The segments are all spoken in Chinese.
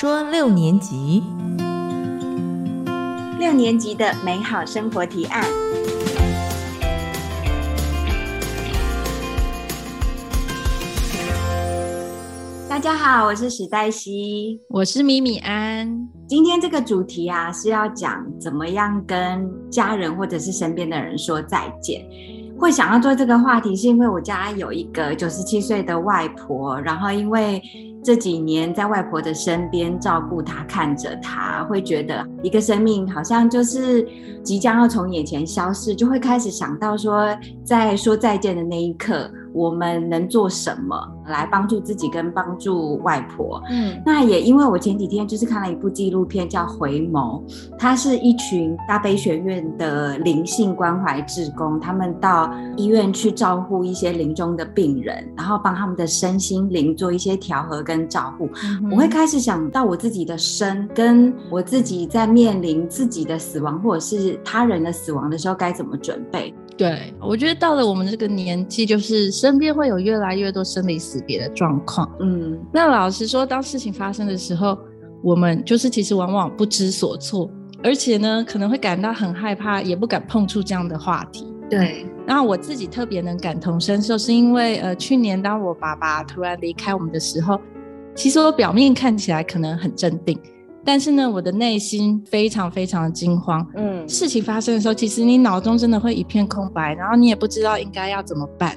说六年级，六年级的美好生活提案。大家好，我是史黛西，我是米米安。今天这个主题啊，是要讲怎么样跟家人或者是身边的人说再见。会想要做这个话题，是因为我家有一个九十七岁的外婆，然后因为这几年在外婆的身边照顾她、看着她，会觉得一个生命好像就是即将要从眼前消逝，就会开始想到说，在说再见的那一刻。我们能做什么来帮助自己跟帮助外婆？嗯，那也因为我前几天就是看了一部纪录片叫《回眸》，它是一群大悲学院的灵性关怀志工，他们到医院去照顾一些临终的病人，然后帮他们的身心灵做一些调和跟照顾。我会开始想到我自己的身，跟我自己在面临自己的死亡或者是他人的死亡的时候该怎么准备。对，我觉得到了我们这个年纪，就是身边会有越来越多生离死别的状况。嗯，那老实说，当事情发生的时候，我们就是其实往往不知所措，而且呢，可能会感到很害怕，也不敢碰触这样的话题。对，然后我自己特别能感同身受，是因为呃，去年当我爸爸突然离开我们的时候，其实我表面看起来可能很镇定。但是呢，我的内心非常非常的惊慌。嗯，事情发生的时候，其实你脑中真的会一片空白，然后你也不知道应该要怎么办。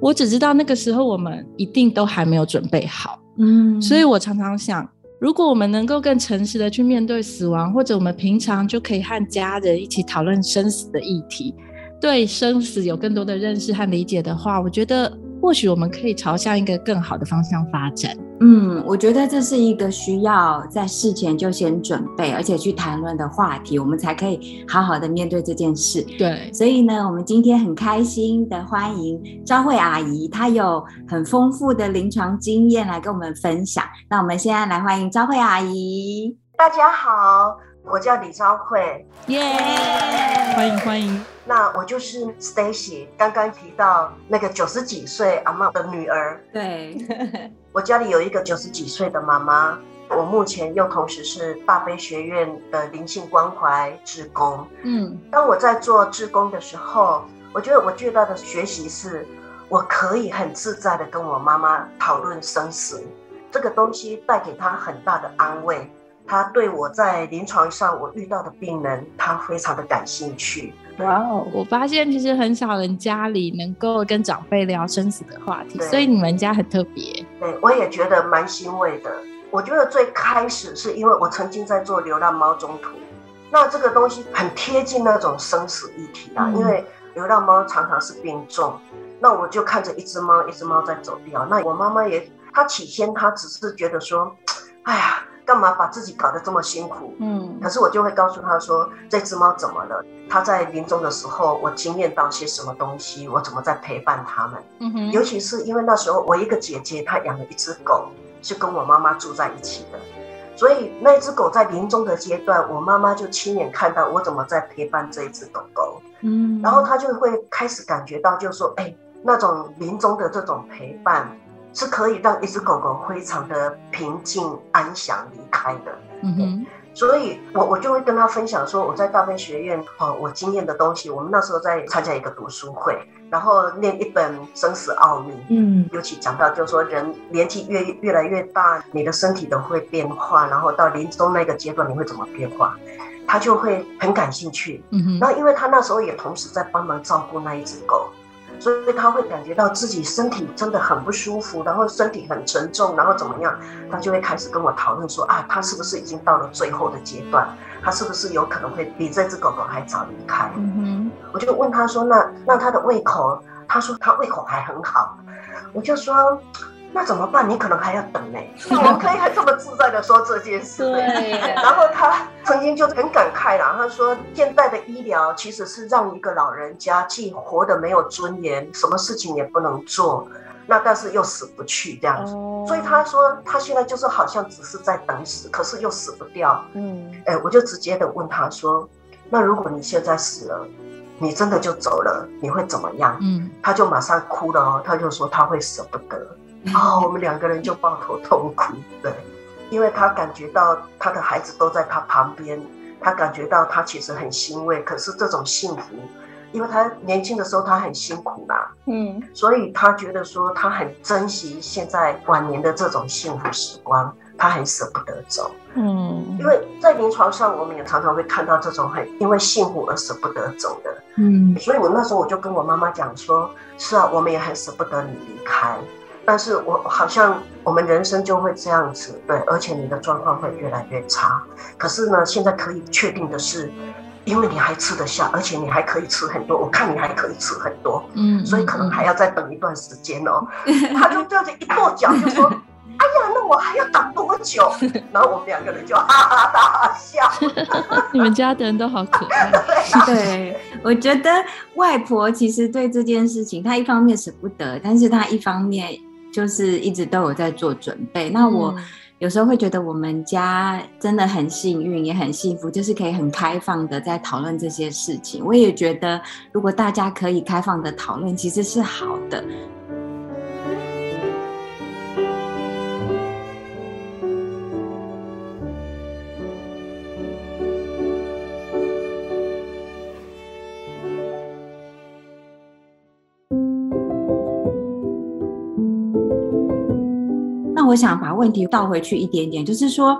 我只知道那个时候我们一定都还没有准备好。嗯，所以我常常想，如果我们能够更诚实的去面对死亡，或者我们平常就可以和家人一起讨论生死的议题，对生死有更多的认识和理解的话，我觉得。或许我们可以朝向一个更好的方向发展。嗯，我觉得这是一个需要在事前就先准备，而且去谈论的话题，我们才可以好好的面对这件事。对，所以呢，我们今天很开心的欢迎昭慧阿姨，她有很丰富的临床经验来跟我们分享。那我们现在来欢迎昭慧阿姨。大家好。我叫李昭慧，耶，欢迎欢迎。那我就是 Stacy，刚刚提到那个九十几岁阿妈的女儿。对，我家里有一个九十几岁的妈妈，我目前又同时是大悲学院的灵性关怀志工。嗯，当我在做志工的时候，我觉得我最大的学习是，我可以很自在的跟我妈妈讨论生死，这个东西带给她很大的安慰。他对我在临床上我遇到的病人，他非常的感兴趣。哇哦！我发现其实很少人家里能够跟长辈聊生死的话题，所以你们家很特别。对，我也觉得蛮欣慰的。我觉得最开始是因为我曾经在做流浪猫中途，那这个东西很贴近那种生死议题啊。因为流浪猫常常是病重，那我就看着一只猫一只猫在走掉。那我妈妈也，她起先她只是觉得说，哎呀。干嘛把自己搞得这么辛苦？嗯，可是我就会告诉他说，这只猫怎么了？它在临终的时候，我经验到些什么东西？我怎么在陪伴他们？嗯哼，尤其是因为那时候我一个姐姐她养了一只狗，是跟我妈妈住在一起的，所以那只狗在临终的阶段，我妈妈就亲眼看到我怎么在陪伴这一只狗狗。嗯，然后她就会开始感觉到，就是说，哎，那种临终的这种陪伴。是可以让一只狗狗非常的平静安详离开的。嗯哼，所以我我就会跟他分享说，我在大悲学院哦，我经验的东西。我们那时候在参加一个读书会，然后念一本《生死奥秘》。嗯，尤其讲到就是说，人年纪越越来越大，你的身体都会变化，然后到临终那个阶段，你会怎么变化？他就会很感兴趣。嗯哼，然后因为他那时候也同时在帮忙照顾那一只狗。所以他会感觉到自己身体真的很不舒服，然后身体很沉重，然后怎么样？他就会开始跟我讨论说啊，他是不是已经到了最后的阶段？他是不是有可能会比这只狗狗还早离开？嗯哼，我就问他说，那那他的胃口？他说他胃口还很好。我就说。那怎么办？你可能还要等呢。我们可以很这么自在的说这件事。对。然后他曾经就很感慨啦，他说现代的医疗其实是让一个老人家既活得没有尊严，什么事情也不能做，那但是又死不去这样子。所以他说他现在就是好像只是在等死，可是又死不掉。嗯。哎，我就直接的问他说：“那如果你现在死了，你真的就走了，你会怎么样？”嗯。他就马上哭了哦，他就说他会舍不得。哦，我们两个人就抱头痛哭。对，因为他感觉到他的孩子都在他旁边，他感觉到他其实很欣慰。可是这种幸福，因为他年轻的时候他很辛苦啦，嗯，所以他觉得说他很珍惜现在晚年的这种幸福时光，他很舍不得走，嗯，因为在临床上我们也常常会看到这种很因为幸福而舍不得走的，嗯，所以我那时候我就跟我妈妈讲说，是啊，我们也很舍不得你离开。但是我好像我们人生就会这样子，对，而且你的状况会越来越差。可是呢，现在可以确定的是，因为你还吃得下，而且你还可以吃很多，我看你还可以吃很多，嗯，所以可能还要再等一段时间哦。他就这样子一跺脚就说：“哎呀，那我还要等多久？” 然后我们两个人就哈哈大笑。你们家的人都好可爱。对，我觉得外婆其实对这件事情，她一方面舍不得，但是她一方面。就是一直都有在做准备。那我有时候会觉得我们家真的很幸运，也很幸福，就是可以很开放的在讨论这些事情。我也觉得，如果大家可以开放的讨论，其实是好的。我想把问题倒回去一点点，就是说，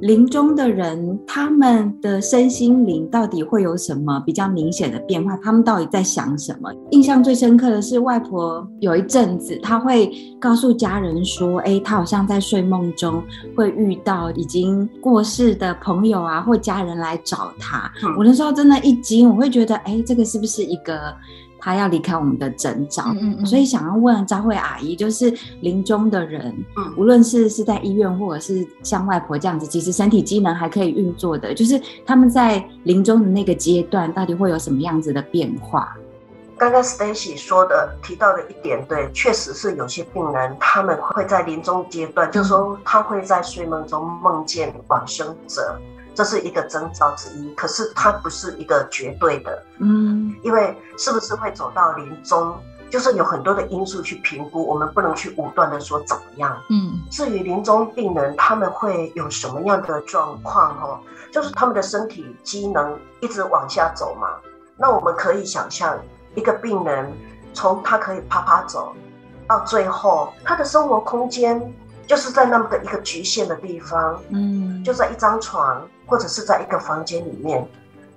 临终的人他们的身心灵到底会有什么比较明显的变化？他们到底在想什么？印象最深刻的是，外婆有一阵子，她会告诉家人说：“哎，她好像在睡梦中会遇到已经过世的朋友啊，或家人来找她。”我那时候真的一惊，我会觉得：“哎，这个是不是一个？”他要离开我们的征兆，所以想要问张慧阿姨，就是临终的人，无论是是在医院，或者是像外婆这样子，其实身体机能还可以运作的，就是他们在临终的那个阶段，到底会有什么样子的变化？刚刚 Stacy 说的提到的一点，对，确实是有些病人他们会在临终阶段，就是说他会在睡梦中梦见往生者。这是一个征兆之一，可是它不是一个绝对的，嗯，因为是不是会走到临终，就是有很多的因素去评估，我们不能去武断的说怎么样，嗯。至于临终病人他们会有什么样的状况，哦，就是他们的身体机能一直往下走嘛。那我们可以想象，一个病人从他可以啪啪走，到最后他的生活空间就是在那么的一个局限的地方，嗯，就在一张床。或者是在一个房间里面，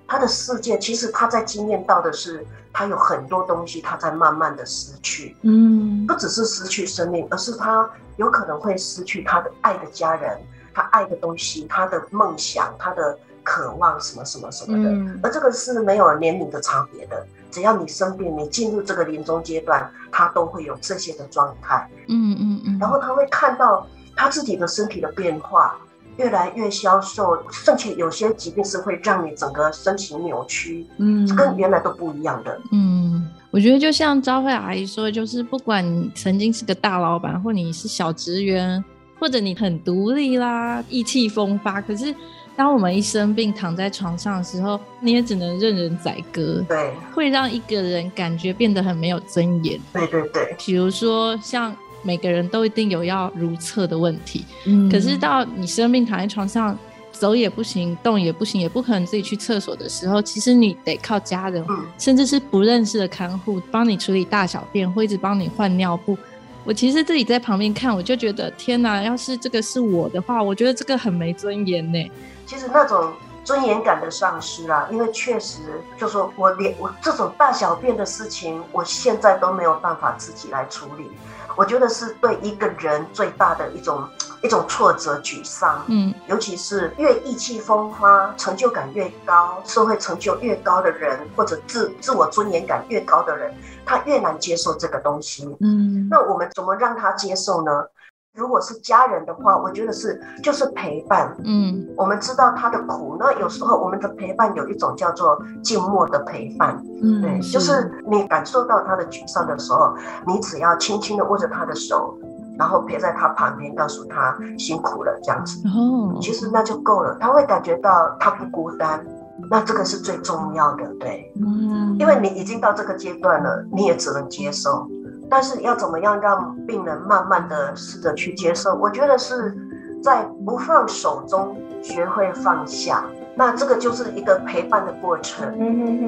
他的世界其实他在经验到的是，他有很多东西他在慢慢的失去，嗯，不只是失去生命，而是他有可能会失去他的爱的家人，他爱的东西，他的梦想，他的渴望什么什么什么的，而这个是没有年龄的差别的，只要你生病，你进入这个临终阶段，他都会有这些的状态，嗯嗯嗯，然后他会看到他自己的身体的变化。越来越消瘦，甚至有些疾病是会让你整个身形扭曲，嗯，跟原来都不一样的。嗯，我觉得就像招慧阿姨说，就是不管你曾经是个大老板，或你是小职员，或者你很独立啦，意气风发，可是当我们一生病躺在床上的时候，你也只能任人宰割。对，会让一个人感觉变得很没有尊严。对对对，比如说像。每个人都一定有要如厕的问题，嗯，可是到你生病躺在床上，走也不行，动也不行，也不可能自己去厕所的时候，其实你得靠家人，甚至是不认识的看护帮你处理大小便，或一直帮你换尿布。我其实自己在旁边看，我就觉得天哪，要是这个是我的话，我觉得这个很没尊严呢。其实那种尊严感的丧失啊，因为确实就说我连我这种大小便的事情，我现在都没有办法自己来处理。我觉得是对一个人最大的一种 一种挫折、沮丧，嗯，尤其是越意气风发、成就感越高、社会成就越高的人，或者自自我尊严感越高的人，他越难接受这个东西，嗯，那我们怎么让他接受呢？如果是家人的话，我觉得是就是陪伴。嗯，我们知道他的苦，那有时候我们的陪伴有一种叫做静默的陪伴。嗯，对，就是你感受到他的沮丧的时候，你只要轻轻的握着他的手，然后陪在他旁边，告诉他辛苦了这样子。哦，其实那就够了，他会感觉到他不孤单。那这个是最重要的，对。嗯，因为你已经到这个阶段了，你也只能接受。但是要怎么样让病人慢慢的试着去接受？我觉得是在不放手中学会放下。那这个就是一个陪伴的过程，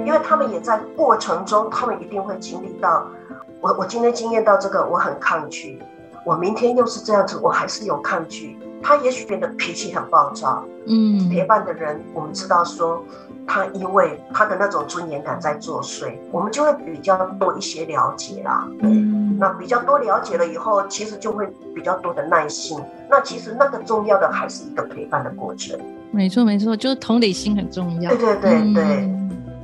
因为他们也在过程中，他们一定会经历到，我我今天经验到这个，我很抗拒，我明天又是这样子，我还是有抗拒。他也许变得脾气很暴躁，嗯，陪伴的人，我们知道说，他因为他的那种尊严感在作祟，我们就会比较多一些了解啦，嗯，那比较多了解了以后，其实就会比较多的耐心。那其实那个重要的还是一个陪伴的过程。没错，没错，就是同理心很重要。对对对对。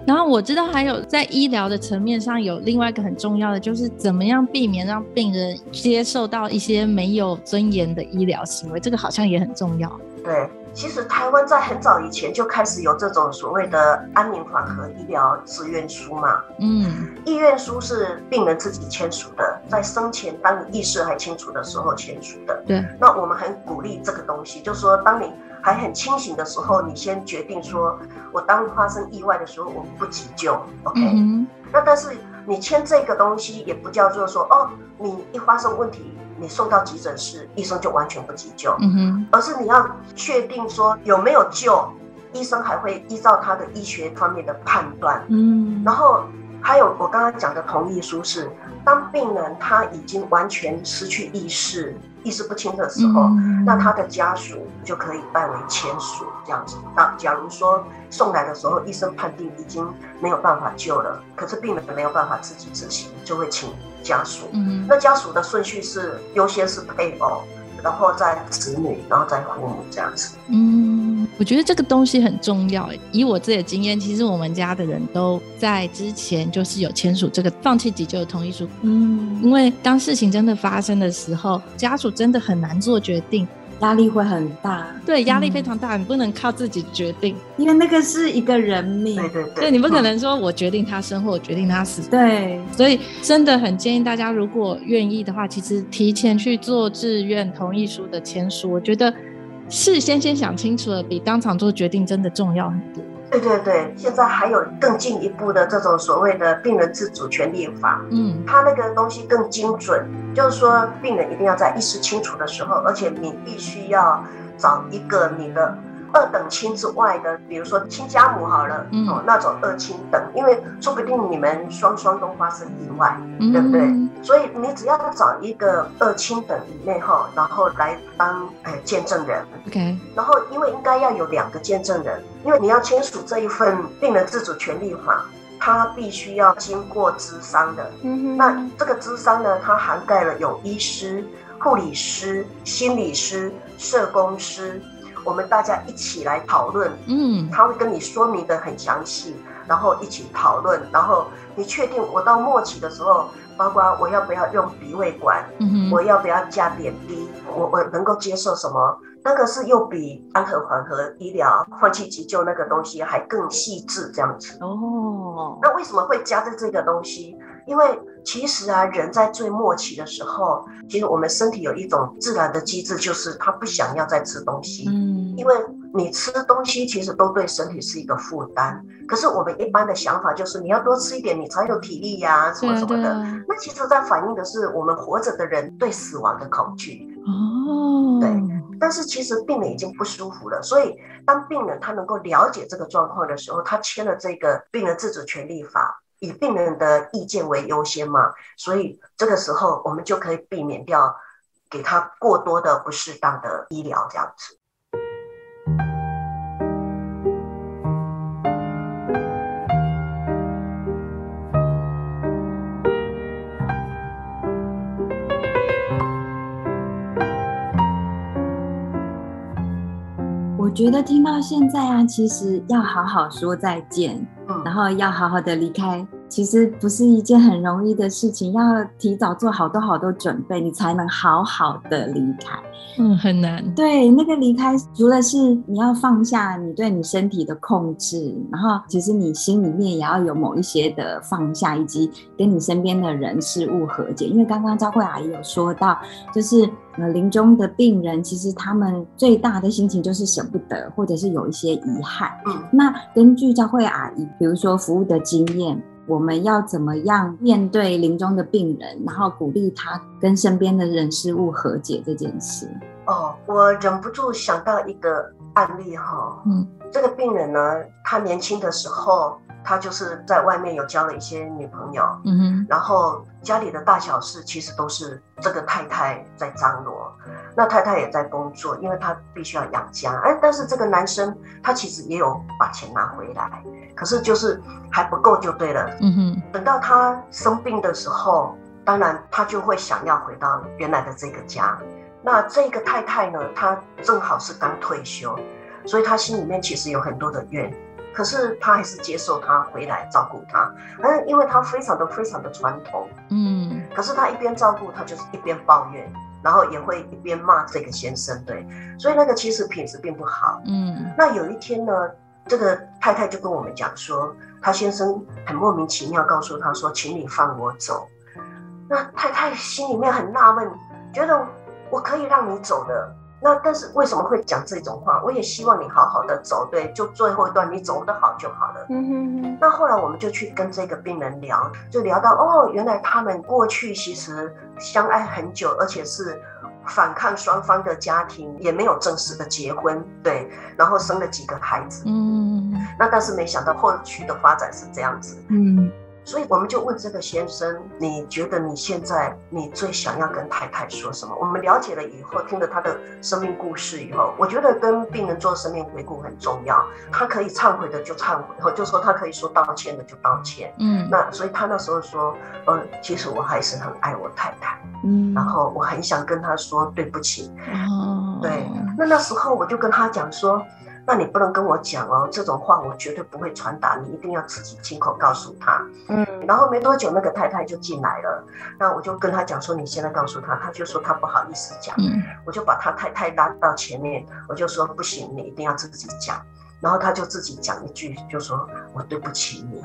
然后我知道还有在医疗的层面上有另外一个很重要的，就是怎么样避免让病人接受到一些没有尊严的医疗行为，这个好像也很重要。对，其实台湾在很早以前就开始有这种所谓的安宁缓和医疗志愿书嘛。嗯，意愿书是病人自己签署的，在生前当你意识还清楚的时候签署的。对，那我们很鼓励这个东西，就是说当你。还很清醒的时候，你先决定说，我当发生意外的时候，我不急救，OK？那但是你签这个东西也不叫做说，哦，你一发生问题，你送到急诊室，医生就完全不急救，嗯哼，而是你要确定说有没有救，医生还会依照他的医学方面的判断，嗯，然后还有我刚刚讲的同意书是，当病人他已经完全失去意识。意识不清的时候，那他的家属就可以代为签署这样子。那假如说送来的时候，医生判定已经没有办法救了，可是病人没有办法自己执行，就会请家属。那家属的顺序是优先是配偶，然后再子女，然后再父母这样子。嗯。我觉得这个东西很重要。以我自己的经验，其实我们家的人都在之前就是有签署这个放弃急救的同意书。嗯，因为当事情真的发生的时候，家属真的很难做决定，压力会很大。对，压力非常大，你不能靠自己决定，因为那个是一个人命。对对对，你不可能说我决定他生或我决定他死。对，所以真的很建议大家，如果愿意的话，其实提前去做志愿同意书的签署，我觉得。事先先想清楚了，比当场做决定真的重要很多。对对对，现在还有更进一步的这种所谓的病人自主权利法，嗯，它那个东西更精准，就是说病人一定要在意识清楚的时候，而且你必须要找一个你的。二等亲之外的，比如说亲家母好了，哦，那种二亲等，因为说不定你们双双都发生意外，对不对？所以你只要找一个二亲等以内哈，然后来当哎见证人，OK。然后因为应该要有两个见证人，因为你要签署这一份病人自主权利法，它必须要经过咨商的。嗯那这个咨商呢，它涵盖了有医师、护理师、心理师、社工师。我们大家一起来讨论，嗯，他会跟你说明的很详细，然后一起讨论，然后你确定我到末期的时候，包括我要不要用鼻胃管，嗯我要不要加点滴，我我能够接受什么？那个是又比安和缓和医疗放弃急救那个东西还更细致这样子。哦，那为什么会加在这个东西？因为其实啊，人在最末期的时候，其实我们身体有一种自然的机制，就是他不想要再吃东西。嗯，因为你吃东西其实都对身体是一个负担。可是我们一般的想法就是，你要多吃一点，你才有体力呀，什么什么的。那其实在反映的是我们活着的人对死亡的恐惧。哦，对。但是其实病人已经不舒服了，所以当病人他能够了解这个状况的时候，他签了这个病人自主权利法。以病人的意见为优先嘛，所以这个时候我们就可以避免掉给他过多的不适当的医疗这样子。我觉得听到现在啊，其实要好好说再见。然后要好好的离开，其实不是一件很容易的事情，要提早做好多好多准备，你才能好好的离开。嗯，很难。对，那个离开，除了是你要放下你对你身体的控制，然后其实你心里面也要有某一些的放下，以及跟你身边的人事物和解。因为刚刚赵慧阿姨有说到，就是呃临终的病人，其实他们最大的心情就是舍不得，或者是有一些遗憾。嗯，那根据赵慧阿姨，比如说服务的经验。我们要怎么样面对临终的病人，然后鼓励他跟身边的人事物和解这件事？哦，我忍不住想到一个案例哈，嗯。这个病人呢，他年轻的时候，他就是在外面有交了一些女朋友，嗯哼。然后家里的大小事其实都是这个太太在张罗，那太太也在工作，因为他必须要养家。哎，但是这个男生他其实也有把钱拿回来，可是就是还不够就对了。嗯哼等到他生病的时候，当然他就会想要回到原来的这个家。那这个太太呢，她正好是刚退休，所以她心里面其实有很多的怨。可是她还是接受他回来照顾他，嗯，因为她非常的非常的传统，嗯可是她一边照顾他，就是一边抱怨，然后也会一边骂这个先生，对，所以那个其实品质并不好。嗯那有一天呢，这个太太就跟我们讲说，她先生很莫名其妙告诉她说，请你放我走。那太太心里面很纳闷，觉得我可以让你走的。那但是为什么会讲这种话？我也希望你好好的走，对，就最后一段你走得好就好了。嗯哼哼，那后来我们就去跟这个病人聊，就聊到哦，原来他们过去其实相爱很久，而且是反抗双方的家庭，也没有正式的结婚，对，然后生了几个孩子。嗯。那但是没想到后续的发展是这样子，嗯所以我们就问这个先生，你觉得你现在你最想要跟太太说什么？我们了解了以后，听了他的生命故事以后，我觉得跟病人做生命回顾很重要。他可以忏悔的就忏悔，或就说他可以说道歉的就道歉。嗯那所以他那时候说，呃，其实我还是很爱我太太，嗯，然后我很想跟他说对不起。哦对，那那时候我就跟他讲说，那你不能跟我讲哦，这种话我绝对不会传达，你一定要自己亲口告诉他。嗯然后没多久，那个太太就进来了，那我就跟他讲说，你现在告诉他，他就说他不好意思讲，嗯我就把他太太拉到前面，我就说不行，你一定要自己讲。然后他就自己讲一句，就说我对不起你。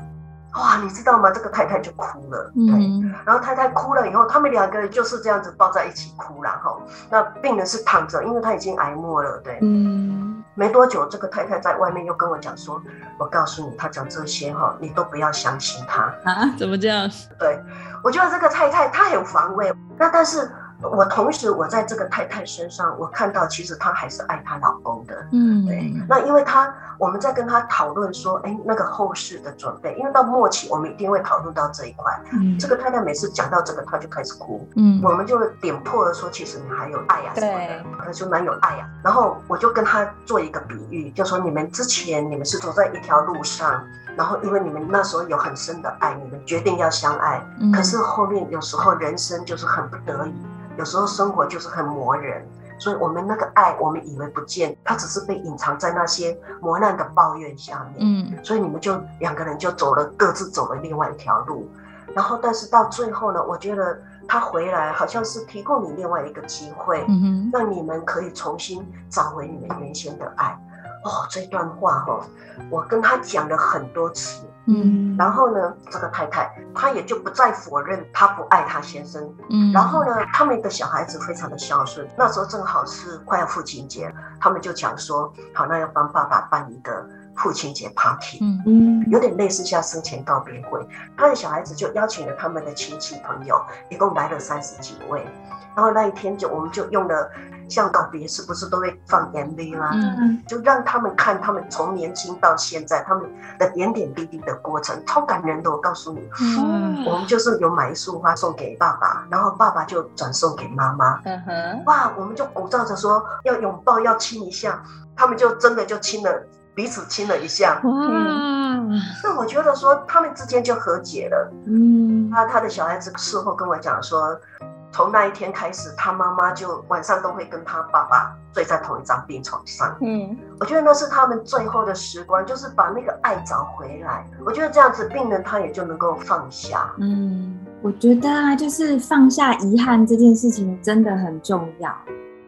哇，你知道吗？这个太太就哭了，对。嗯然后太太哭了以后，他们两个人就是这样子抱在一起哭，然后那病人是躺着，因为他已经癌末了，对。嗯没多久，这个太太在外面又跟我讲说，我告诉你，他讲这些哈，你都不要相信他。啊，怎么这样？对，我觉得这个太太她很防卫，那但是我同时我在这个太太身上，我看到其实她还是爱她老公的。嗯对，那因为她我们在跟她讨论说，哎，那个后事的准备，因为到末期我们一定会讨论到这一块。嗯这个太太每次讲到这个，她就开始哭，嗯我们就点破了说，其实你还有爱呀、什么对的，她说蛮有爱呀、然后我就跟她做一个比喻，就说你们之前你们是走在一条路上，然后因为你们那时候有很深的爱，你们决定要相爱，嗯可是后面有时候人生就是很不得已，有时候生活就是很磨人，所以我们那个爱，我们以为不见，它只是被隐藏在那些磨难的抱怨下面。嗯所以你们就两个人就走了各自走了另外一条路，然后但是到最后呢，我觉得他回来好像是提供你另外一个机会，嗯哼让你们可以重新找回你们原先的爱。哦，这段话哈、哦，我跟他讲了很多次，嗯然后呢，这个太太她也就不再否认她不爱她先生，嗯，然后呢，他们的小孩子非常的孝顺，那时候正好是快要父亲节，他们就讲说，好，那要帮爸爸办一个父亲节 party，、嗯嗯有点类似像生前告别会。他的小孩子就邀请了他们的亲戚朋友，一共来了三十几位。然后那一天就我们就用了像告别式，不是都会放 MV 吗？嗯嗯就让他们看他们从年轻到现在他们的点点滴滴的过程，超感人的。我告诉你，嗯我们就是有买一束花送给爸爸，然后爸爸就转送给妈妈。嗯哼，哇，我们就鼓噪着说要拥抱，要亲一下，他们就真的就亲了，彼此亲了一下。嗯，那我觉得说他们之间就和解了。嗯那他的小孩子事后跟我讲说，从那一天开始，他妈妈就晚上都会跟他爸爸睡在同一张病床上。嗯我觉得那是他们最后的时光，就是把那个爱找回来。我觉得这样子，病人他也就能够放下。嗯，我觉得啊，就是放下遗憾这件事情真的很重要。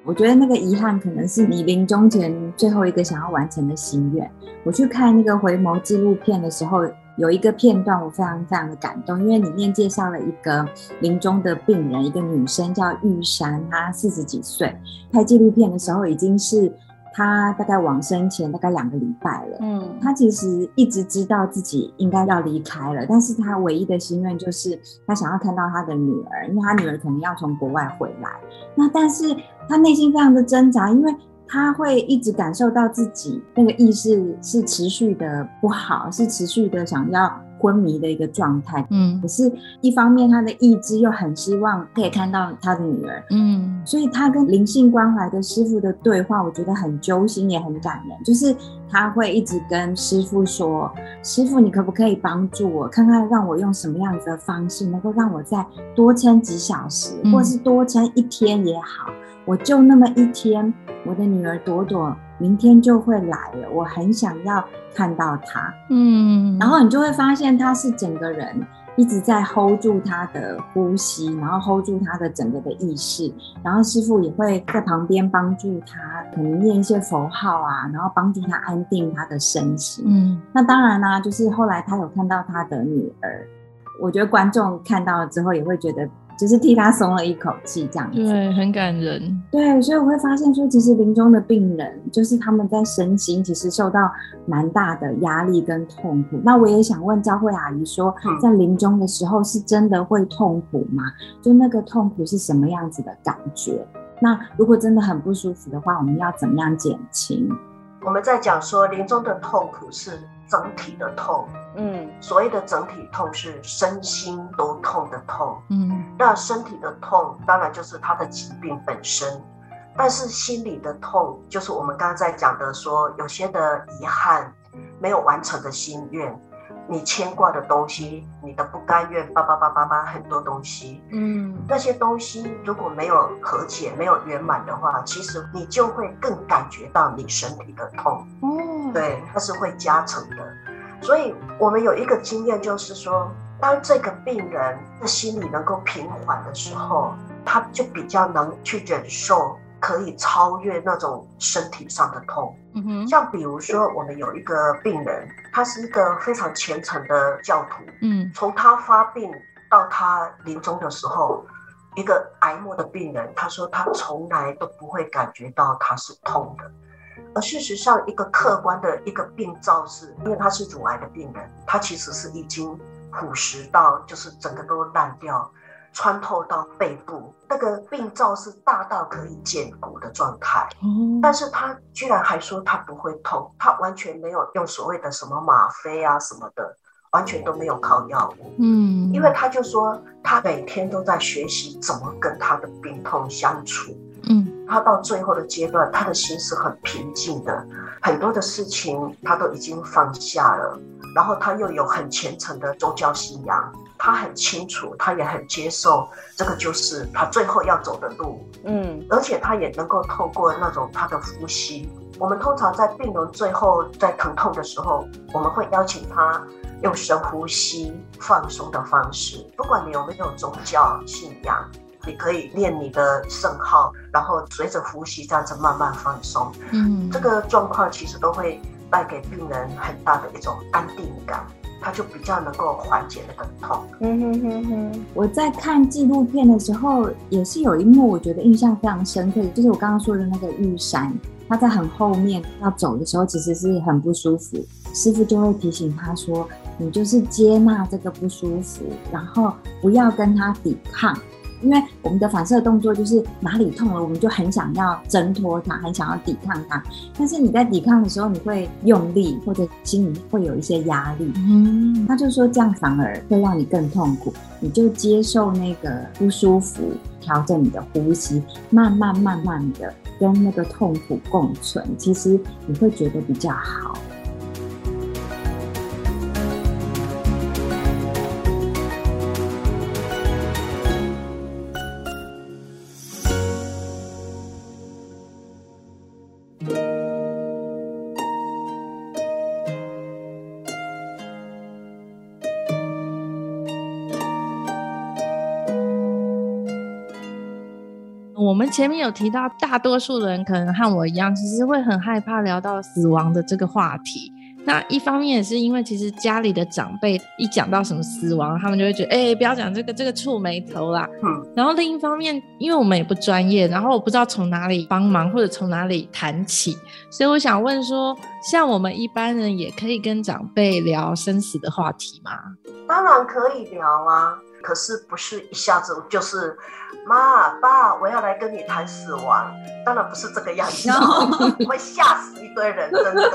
我觉得那个遗憾可能是你临终前最后一个想要完成的心愿。我去看那个回眸纪录片的时候，有一个片段我非常非常的感动，因为里面介绍了一个临终的病人，一个女生叫玉山，她四十几岁，拍纪录片的时候已经是她大概往生前大概两个礼拜了。嗯她其实一直知道自己应该要离开了，但是她唯一的心愿就是她想要看到她的女儿，因为她女儿可能要从国外回来。那但是她内心非常的挣扎，因为他会一直感受到自己那个意识是持续的不好，是持续的想要。昏迷的一个状态，嗯，可是一方面他的意志又很希望可以看到他的女儿，嗯，所以他跟灵性关怀的师傅的对话，我觉得很揪心，也很感人。就是他会一直跟师傅说：“师傅，你可不可以帮助我，看看让我用什么样子的方式，能够让我再多撑几小时，或是多撑一天也好，我就那么一天，我的女儿朵朵。”明天就会来了，我很想要看到她，嗯，然后你就会发现她是整个人一直在 hold 住她的呼吸，然后 hold 住她的整个的意识，然后师傅也会在旁边帮助她，可能念一些佛号啊，然后帮助她安定她的身心。嗯，那当然啦，就是后来他有看到他的女儿，我觉得观众看到了之后也会觉得。就是替他松了一口气，这样子，对，很感人。对，所以我会发现说，其实临终的病人，就是他们在身心其实受到蛮大的压力跟痛苦。那我也想问教会阿姨说，在临终的时候是真的会痛苦吗？就那个痛苦是什么样子的感觉？那如果真的很不舒服的话，我们要怎么样减轻？我们在讲说，临终的痛苦是。整体的痛，嗯，所谓的整体痛是身心都痛的痛，嗯，那身体的痛当然就是他的疾病本身，但是心理的痛就是我们刚刚在讲的，说有些的遗憾，没有完成的心愿，你牵挂的东西，你的不甘愿，叭叭叭叭叭很多东西，嗯，那些东西如果没有和解，没有圆满的话，其实你就会更感觉到你身体的痛，嗯。对，它是会加成的，所以我们有一个经验，就是说，当这个病人的心理能够平缓的时候，他就比较能去忍受，可以超越那种身体上的痛。嗯哼，像比如说，我们有一个病人，他是一个非常虔诚的教徒。嗯，从他发病到他临终的时候，一个癌末的病人，他说他从来都不会感觉到他是痛的。而事实上，一个客观的一个病灶是，因为他是乳癌的病人，他其实是已经腐蚀到，就是整个都烂掉，穿透到背部，那个病灶是大到可以见骨的状态。但是他居然还说他不会痛，他完全没有用所谓的什么吗啡啊什么的，完全都没有靠药物。嗯，因为他就说他每天都在学习怎么跟他的病痛相处。嗯。他到最后的阶段，他的心是很平静的，很多的事情他都已经放下了，然后他又有很虔诚的宗教信仰，他很清楚，他也很接受这个就是他最后要走的路，嗯，而且他也能够透过那种他的呼吸，我们通常在病人最后在疼痛的时候，我们会邀请他用深呼吸放松的方式，不管你有没有宗教信仰。你可以念你的圣号，然后随着呼吸这样子慢慢放松。嗯，这个状况其实都会带给病人很大的一种安定感，他就比较能够缓解那个痛。嗯哼哼哼。我在看纪录片的时候，也是有一幕我觉得印象非常深刻，就是我刚刚说的那个玉山，他在很后面要走的时候，其实是很不舒服，师傅就会提醒他说：“你就是接纳这个不舒服，然后不要跟他抵抗。”因为我们的反射动作就是哪里痛了，我们就很想要挣脱它，很想要抵抗它。但是你在抵抗的时候，你会用力，或者心里会有一些压力。嗯，他就说这样反而会让你更痛苦。你就接受那个不舒服，调整你的呼吸，慢慢慢慢的跟那个痛苦共存，其实你会觉得比较好。前面有提到，大多数人可能和我一样，其实会很害怕聊到死亡的这个话题。那一方面也是因为，其实家里的长辈一讲到什么死亡，他们就会觉得，哎，不要讲这个，这个触眉头啦。嗯。然后另一方面，因为我们也不专业，然后我不知道从哪里帮忙或者从哪里谈起，所以我想问说，像我们一般人也可以跟长辈聊生死的话题吗？当然可以聊啊。可是不是一下子就是妈爸，我要来跟你谈死亡，当然不是这个样子，会吓死一堆人，真的，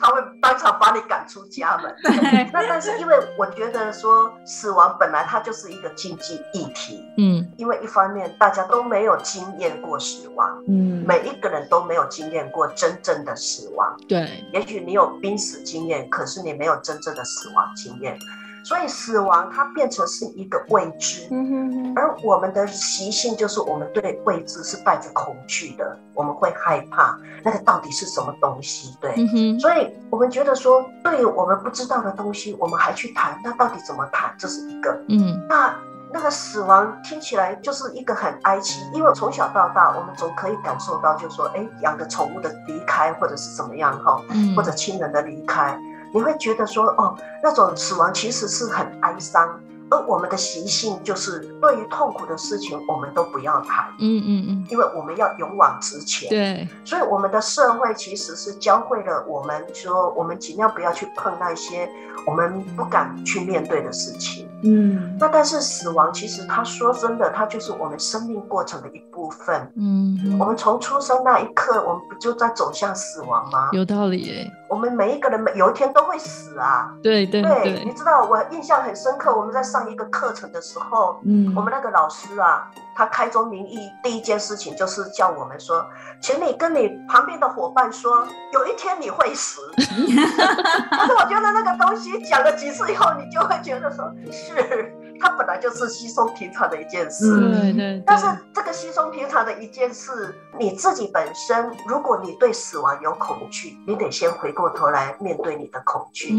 他会当场把你赶出家门。那但是因为我觉得说死亡本来它就是一个禁忌议题，嗯，因为一方面大家都没有经验过死亡，嗯，每一个人都没有经验过真正的死亡，对，也许你有濒死经验，可是你没有真正的死亡经验。所以死亡它变成是一个未知，而我们的习性就是我们对未知是带着恐惧的，我们会害怕那个到底是什么东西，对，所以我们觉得说，对于我们不知道的东西，我们还去谈，那到底怎么谈？这是一个，嗯，那那个死亡听起来就是一个很哀戚，因为从小到大，我们总可以感受到，就是说，哎，养的宠物的离开或者是怎么样哈，或者亲人的离开。你会觉得说，哦，那种死亡其实是很哀伤，而我们的习性就是对于痛苦的事情，我们都不要谈，嗯嗯嗯，因为我们要勇往直前，对，所以我们的社会其实是教会了我们说，我们尽量不要去碰那些我们不敢去面对的事情。嗯，那但是死亡其实他说真的，它就是我们生命过程的一部分。嗯，我们从出生那一刻，我们不就在走向死亡吗？有道理诶。我们每一个人每有一天都会死啊。对对对。你知道我印象很深刻，我们在上一个课程的时候，嗯，我们那个老师啊，他开宗明义第一件事情就是叫我们说，请你跟你旁边的伙伴说，有一天你会死。但是我觉得那个东西讲了几次以后，你就会觉得说是。它本来就是稀松平常的一件事，对对。但是这个稀松平常的一件事，你自己本身，如果你对死亡有恐惧，你得先回过头来面对你的恐惧，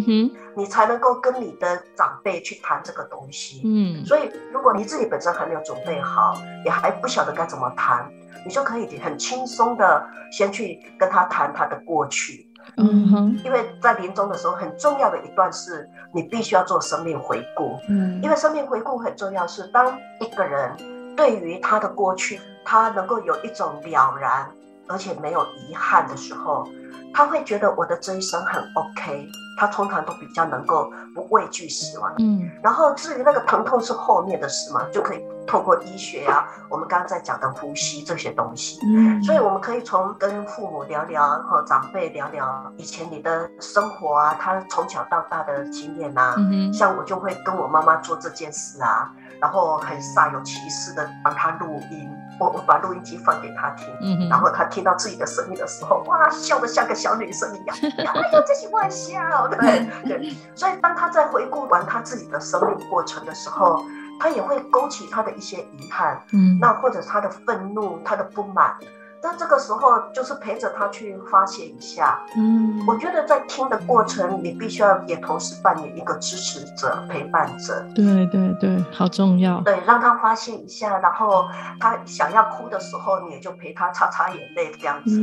你才能够跟你的长辈去谈这个东西。嗯。所以，如果你自己本身还没有准备好，也还不晓得该怎么谈，你就可以很轻松的先去跟他谈他的过去。嗯哼，因为在临终的时候，很重要的一段是，你必须要做生命回顾。嗯，因为生命回顾很重要，是当一个人对于他的过去，他能够有一种了然，而且没有遗憾的时候，他会觉得我的这一生很 OK。他通常都比较能够不畏惧死亡。嗯，然后至于那个疼痛是后面的事嘛，就可以透过医学啊，我们刚刚在讲的呼吸这些东西。嗯，所以我们可以从跟父母聊聊，和长辈聊聊以前你的生活啊，他从小到大的经验啊。嗯像我就会跟我妈妈做这件事啊，然后很煞有其事的帮他录音。我我把录音机放给他听，嗯然后他听到自己的声音的时候，哇，笑得像个小女生一样。哎呦，这是玩笑，对对。所以当他在回顾完他自己的生命过程的时候，他也会勾起他的一些遗憾，嗯，那或者他的愤怒、他的不满。但这个时候就是陪着他去发泄一下，嗯，我觉得在听的过程，你必须要也同时扮演一个支持者、陪伴者，对对对，好重要，对，让他发泄一下，然后他想要哭的时候，你也就陪他擦擦眼泪这样子。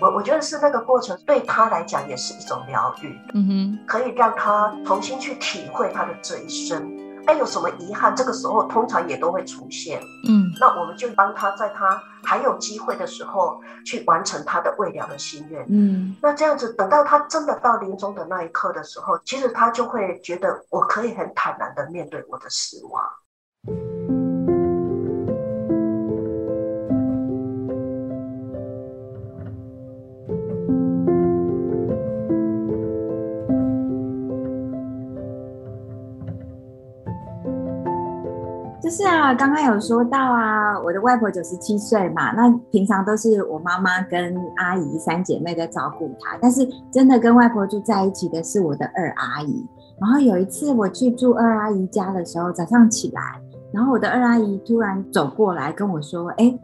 我我觉得是那个过程对他来讲也是一种疗愈，嗯哼，可以让他重新去体会他的这一生。哎，有什么遗憾？这个时候通常也都会出现。嗯，那我们就帮他在他还有机会的时候去完成他的未了的心愿。嗯，那这样子等到他真的到临终的那一刻的时候，其实他就会觉得我可以很坦然的面对我的死亡。是啊，刚刚有说到啊，我的外婆九十七岁嘛，那平常都是我妈妈跟阿姨三姐妹在照顾她，但是真的跟外婆住在一起的是我的二阿姨。然后有一次我去住二阿姨家的时候，早上起来，然后我的二阿姨突然走过来跟我说：“哎，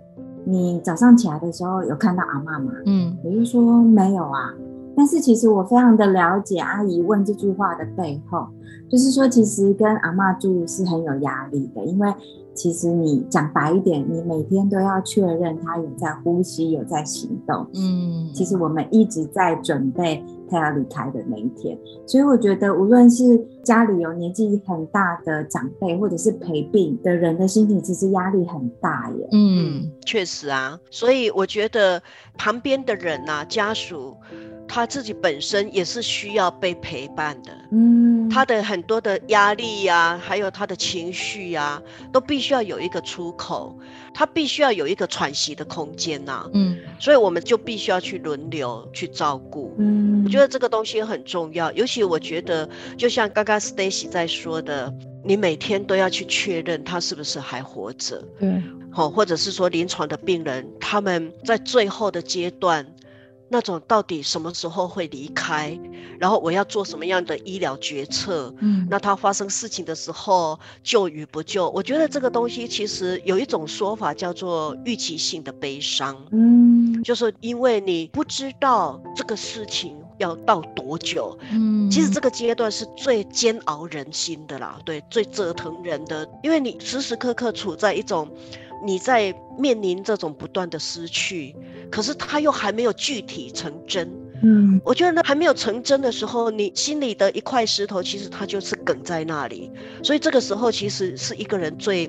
你早上起来的时候有看到阿妈吗？”嗯，我就说没有啊。但是其实我非常的了解阿姨问这句话的背后，就是说其实跟阿妈住是很有压力的，因为其实你讲白一点，你每天都要确认她有在呼吸，有在行动。嗯，其实我们一直在准备她要离开的那一天，所以我觉得无论是家里有年纪很大的长辈，或者是陪病的人的心情，其实压力很大耶。嗯，确实啊，所以我觉得旁边的人呐，家属。他自己本身也是需要被陪伴的。嗯，他的很多的压力呀、还有他的情绪呀、都必须要有一个出口，他必须要有一个喘息的空间呐、嗯。所以我们就必须要去轮流去照顾。嗯，我觉得这个东西很重要，尤其我觉得，就像刚刚 Stacy 在说的，你每天都要去确认他是不是还活着，对，好，或者是说临床的病人，他们在最后的阶段，那种到底什么时候会离开，然后我要做什么样的医疗决策，嗯。那他发生事情的时候救与不救，我觉得这个东西其实有一种说法叫做预期性的悲伤。嗯。就是因为你不知道这个事情要到多久，嗯，其实这。个阶段是最煎熬人心的啦，对，最折腾人的，因为你时时刻刻处在一种你在面临这种不断的失去，可是它又还没有具体成真。嗯我觉得呢，还没有成真的时候，你心里的一块石头，其实它就是梗在那里。所以这个时候，其实是一个人最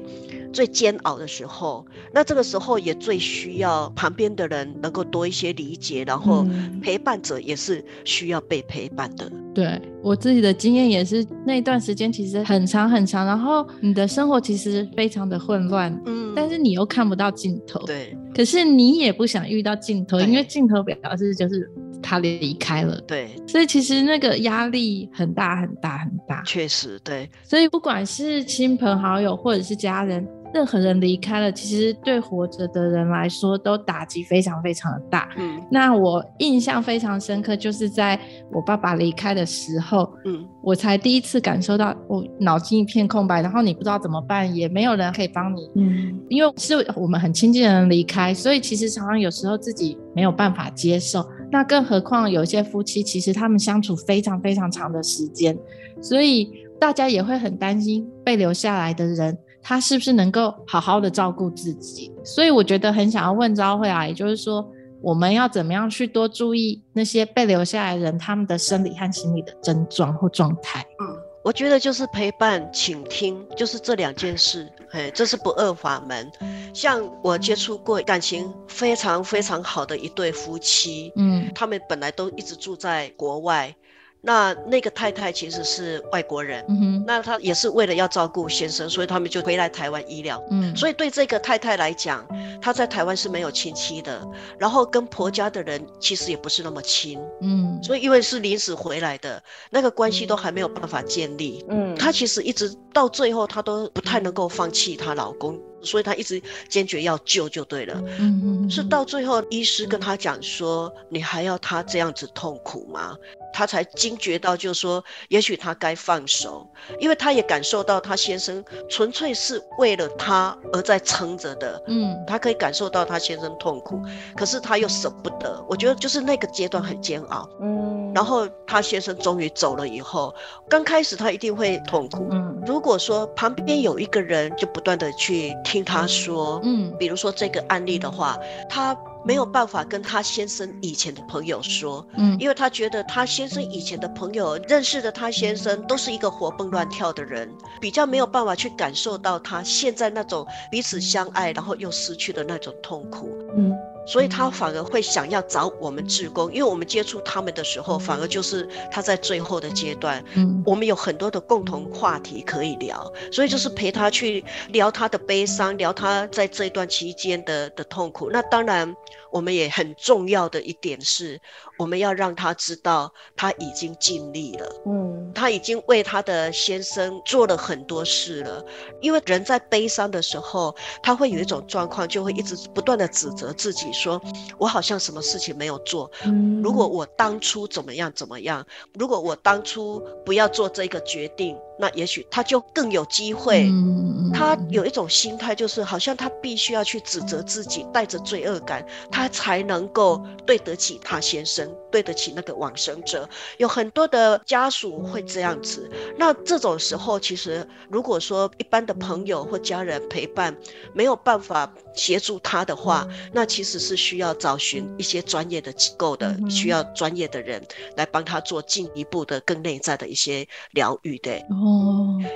最煎熬的时候。那这个时候也最需要旁边的人能够多一些理解，然后嗯陪伴者也是需要被陪伴的。对我自己的经验也是，那一段时间其实很长很长，然后你的生活其实非常的混乱，嗯但是你又看不到尽头。对可是你也不想遇到尽头，因为尽头表示就是他离开了，对，所以其实那个压力很大很大很大。确实对，所以不管是亲朋好友或者是家人，任何人离开了，其实对活着的人来说都打击非常非常的大。嗯那我印象非常深刻，就是在我爸爸离开的时候，嗯我才第一次感受到我脑筋一片空白，然后你不知道怎么办，也没有人可以帮你，嗯因为是我们很亲近的人离开，所以其实常常有时候自己没有办法接受。那更何况有一些夫妻，其实他们相处非常非常长的时间，所以大家也会很担心被留下来的人，他是不是能够好好的照顾自己。所以我觉得很想要问昭慧啊，也就是说，我们要怎么样去多注意那些被留下来的人他们的生理和心理的症状或状态？嗯，我觉得就是陪伴、倾听，就是这两件事。哎，这是不二法门。像我接触过感情非常非常好的一对夫妻，嗯他们本来都一直住在国外，那那个太太其实是外国人，嗯哼那她也是为了要照顾先生，所以他们就回来台湾医疗。嗯，所以对这个太太来讲，她在台湾是没有亲戚的，然后跟婆家的人其实也不是那么亲，嗯所以因为是临时回来的，那个关系都还没有办法建立。嗯她其实一直到最后，她都不太能够放弃她老公，所以她一直坚决要救就对了。嗯嗯是到最后，医师跟她讲说：“你还要她这样子痛苦吗？”她才惊觉到，就是说，也许他该放手，因为她也感受到她先生纯粹是为了她而在撑着的。嗯她可以感受到她先生痛苦，可是她又舍不得。我觉得就是那个阶段很煎熬。嗯然后她先生终于走了以后，刚开始她一定会痛苦。嗯如果说旁边有一个人就不断的去听她说，嗯比如说这个案例的话，她没有办法跟她先生以前的朋友说，嗯因为她觉得她先生以前的朋友认识的她先生都是一个活蹦乱跳的人，比较没有办法去感受到他现在那种彼此相爱然后又失去的那种痛苦。嗯所以他反而会想要找我们志工，因为我们接触他们的时候，反而就是他在最后的阶段，嗯我们有很多的共同话题可以聊，所以就是陪他去聊他的悲伤，聊他在这一段期间的的痛苦。那当然，我们也很重要的一点是，我们要让他知道他已经尽力了。嗯他已经为他的先生做了很多事了，因为人在悲伤的时候，他会有一种状况，就会一直不断的指责自己说，我好像什么事情没有做。嗯如果我当初怎么样怎么样，如果我当初不要做这个决定，那也许他就更有机会。嗯他有一种心态，就是好像他必须要去指责自己，带着罪恶感，他才能够对得起他先生，对得起那个往生者。有很多的家属会这样子。那这种时候，其实如果说一般的朋友或家人陪伴没有办法协助他的话，那其实是需要找寻一些专业的机构的，需要专业的人来帮他做进一步的、更内在的一些疗愈的。哦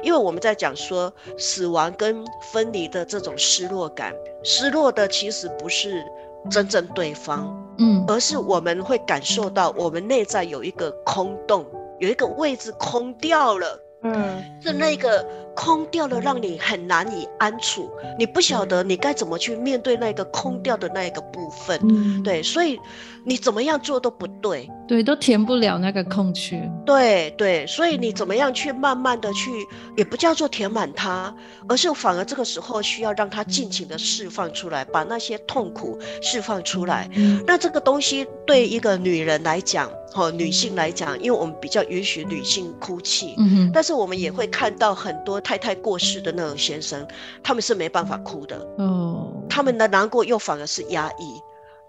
因为我们在讲说死亡跟分离的这种失落感，失落的其实不是真正对方，嗯而是我们会感受到我们内在有一个空洞，有一个位置空掉了。嗯是那个空掉了，让你很难以安处，你不晓得你该怎么去面对那个空掉的那一个部分。嗯，对，所以你怎么样做都不对。对，都填不了那个空缺。对对，所以你怎么样去慢慢的去，也不叫做填满它，而是反而这个时候需要让它尽情的释放出来，把那些痛苦释放出来。嗯那这个东西对一个女人来讲，哈、女性来讲，因为我们比较允许女性哭泣，嗯，但是我们也会看到很多太太过世的那种先生，他们是没办法哭的，哦，他们的难过又反而是压抑。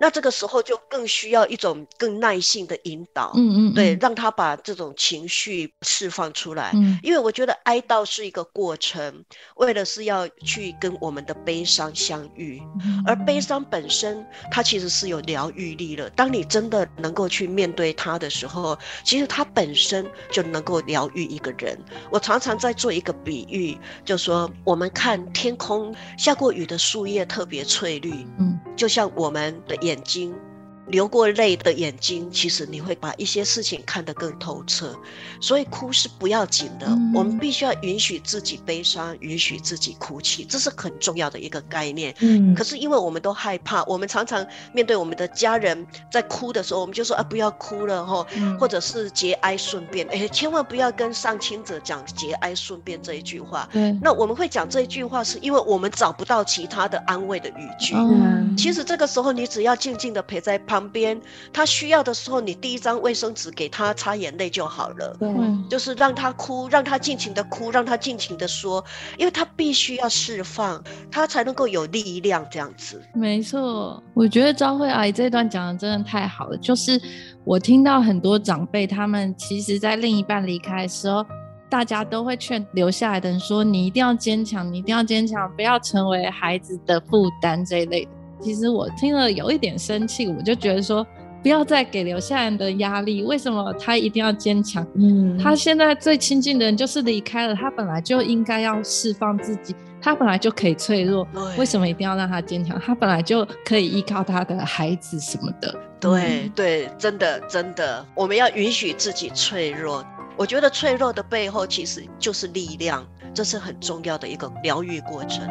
那这个时候就更需要一种更耐性的引导，嗯嗯，对，嗯，让他把这种情绪释放出来。嗯因为我觉得哀悼是一个过程，为了是要去跟我们的悲伤相遇，而悲伤本身它其实是有疗愈力的。当你真的能够去面对它的时候，其实它本身就能够疗愈一个人。我常常在做一个比喻，就说我们看天空下过雨的树叶特别翠绿，嗯就像我们的眼眼睛。流过泪的眼睛，其实你会把一些事情看得更透彻，所以哭是不要紧的。嗯我们必须要允许自己悲伤，允许自己哭泣，这是很重要的一个概念。嗯可是因为我们都害怕，我们常常面对我们的家人在哭的时候，我们就说啊不要哭了哈，嗯或者是节哀顺变，哎，千万不要跟上亲者讲节哀顺变这一句话。对，那我们会讲这一句话，是因为我们找不到其他的安慰的语句。嗯其实这个时候，你只要静静的陪在旁边，他需要的时候，你递一张卫生纸给他擦眼泪就好了。对，嗯就是让他哭，让他尽情的哭，让他尽情的说，因为他必须要释放，他才能够有力量这样子。没错，我觉得张慧阿姨这段讲的真的太好了。就是我听到很多长辈，他们其实在另一半离开的时候，大家都会劝留下来的人说：“你一定要坚强，你一定要坚强，不要成为孩子的负担这一类的。”其实我听了有一点生气，我就觉得说，不要再给留下人的压力。为什么他一定要坚强？嗯他现在最亲近的人就是离开了，他本来就应该要释放自己，他本来就可以脆弱，对为什么一定要让他坚强？他本来就可以依靠他的孩子什么的。对对，真的真的，我们要允许自己脆弱。我觉得脆弱的背后其实就是力量，这是很重要的一个疗愈过程。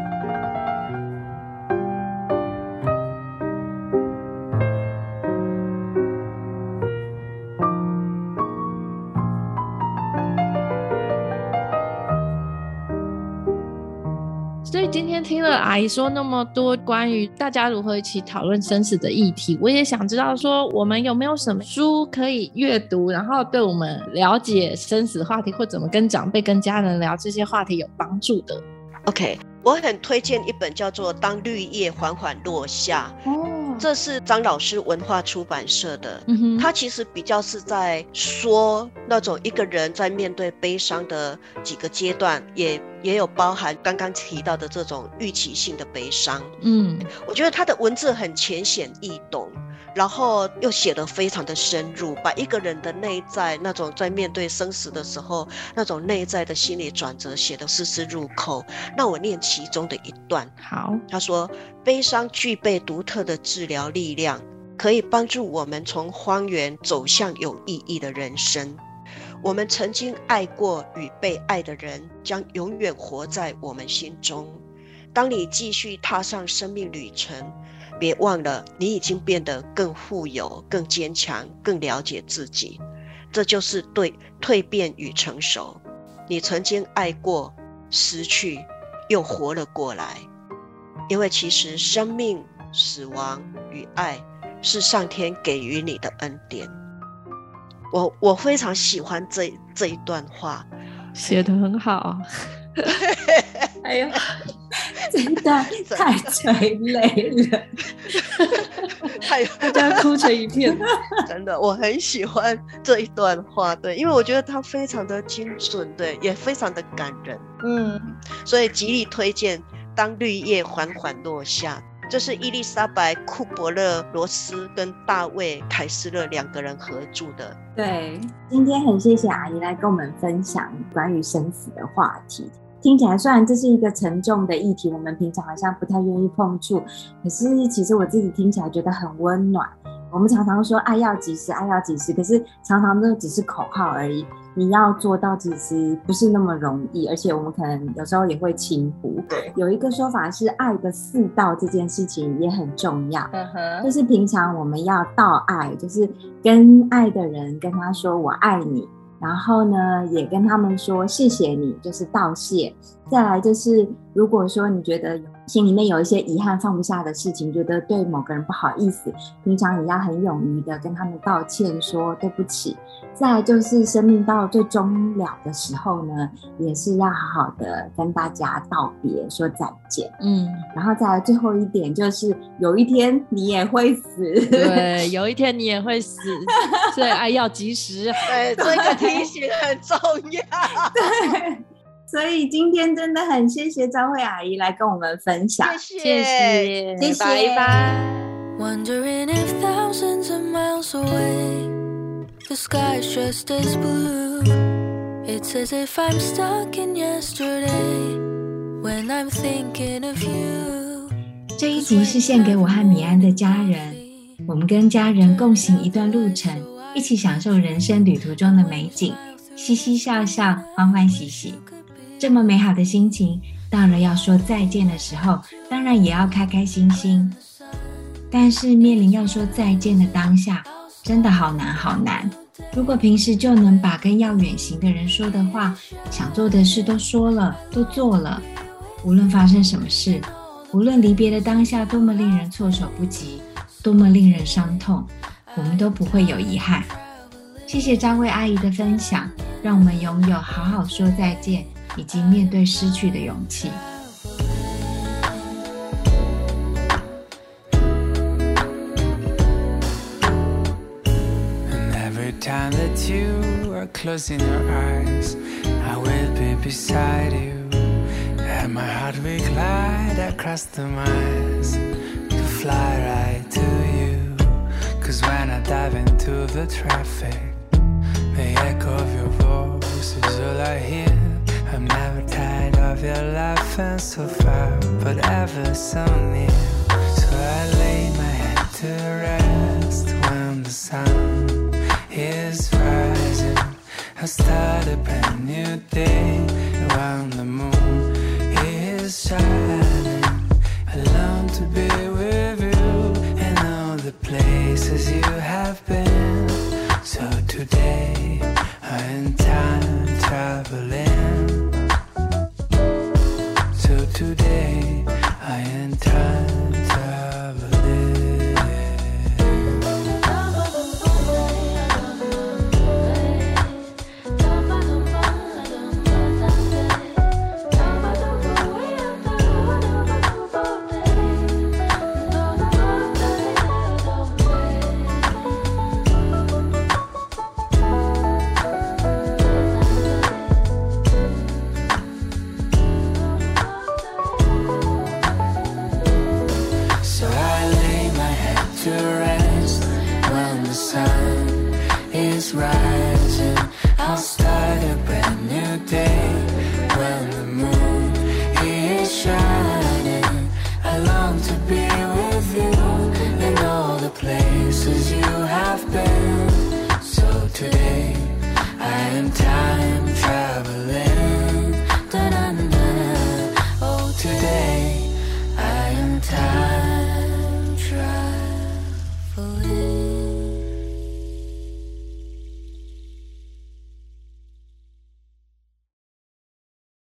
听了阿姨说那么多关于大家如何一起讨论生死的议题，我也想知道说我们有没有什么书可以阅读，然后对我们了解生死话题或怎么跟长辈、跟家人聊这些话题有帮助的。OK，我很推荐一本叫做《当绿叶缓缓落下》，哦，这是张老师文化出版社的。嗯哼，他其实比较是在说那种一个人在面对悲伤的几个阶段，也也有包含刚刚提到的这种预期性的悲伤。嗯我觉得他的文字很浅显易懂，然后又写得非常的深入，把一个人的内在那种在面对生死的时候那种内在的心理转折写得丝丝入扣。那我念其中的一段，好，他说：“悲伤具备独特的治疗力量，可以帮助我们从荒原走向有意义的人生。我们曾经爱过与被爱的人，将永远活在我们心中。当你继续踏上生命旅程，别忘了你已经变得更富有、更坚强、更了解自己。这就是对蜕变与成熟。你曾经爱过，失去，又活了过来。”因为其实生命、死亡与爱是上天给予你的恩典。我我非常喜欢这这一段话，写得很好。哎呦，真的太催泪了。太大家哭成一片。真的，我很喜欢这一段话，对，因为我觉得它非常的精准，对，也非常的感人，嗯，所以极力推荐《当绿叶缓缓落下》。这是伊丽莎白·库伯勒罗斯跟大卫·凯斯勒两个人合著的。对，今天很谢谢阿姨来跟我们分享关于生死的话题。听起来虽然这是一个沉重的议题，我们平常好像不太愿意碰触，可是其实我自己听起来觉得很温暖。我们常常说爱要及时，爱要及时，可是常常都只是口号而已。你要做到，其实不是那么容易，而且我们可能有时候也会轻忽。对，有一个说法是爱的四道这件事情也很重要，嗯哼，就是平常我们要道爱，就是跟爱的人跟他说我爱你，然后呢也跟他们说谢谢你，就是道谢。再来就是如果说你觉得。心里面有一些遗憾放不下的事情，觉得对某个人不好意思，平常也要很勇于的跟他们道歉，说对不起。再就是生命到最终了的时候呢，也是要好好的跟大家道别，说再见。嗯，然后再来最后一点就是，有一天你也会死。对，有一天你也会死，所以爱要及时。对，这个提醒很重要。对。所以今天真的很谢谢张慧阿姨来跟我们分享，谢谢，谢谢，拜拜。这一集是献给我和米安的家人，我们跟家人共行一段路程，一起享受人生旅途中的美景，嘻嘻笑笑，欢欢喜喜。这么美好的心情，到了要说再见的时候，当然也要开开心心。但是面临要说再见的当下，真的好难好难。如果平时就能把跟要远行的人说的话、想做的事都说了、都做了，无论发生什么事，无论离别的当下多么令人措手不及、多么令人伤痛，我们都不会有遗憾。谢谢张慧阿姨的分享，让我们拥有好好说再见。以及面对失去的勇气。Every time that you are closing your eyes, I will be beside you. And my heart will glide across the miles to fly right to you. Cause when I dive into the traffic, the echo of your voice is all I hear. I'm never tired of your laughing so far, but ever so near. So I lay my head to rest when the sun is rising. I start a brand new day when the moon is shining.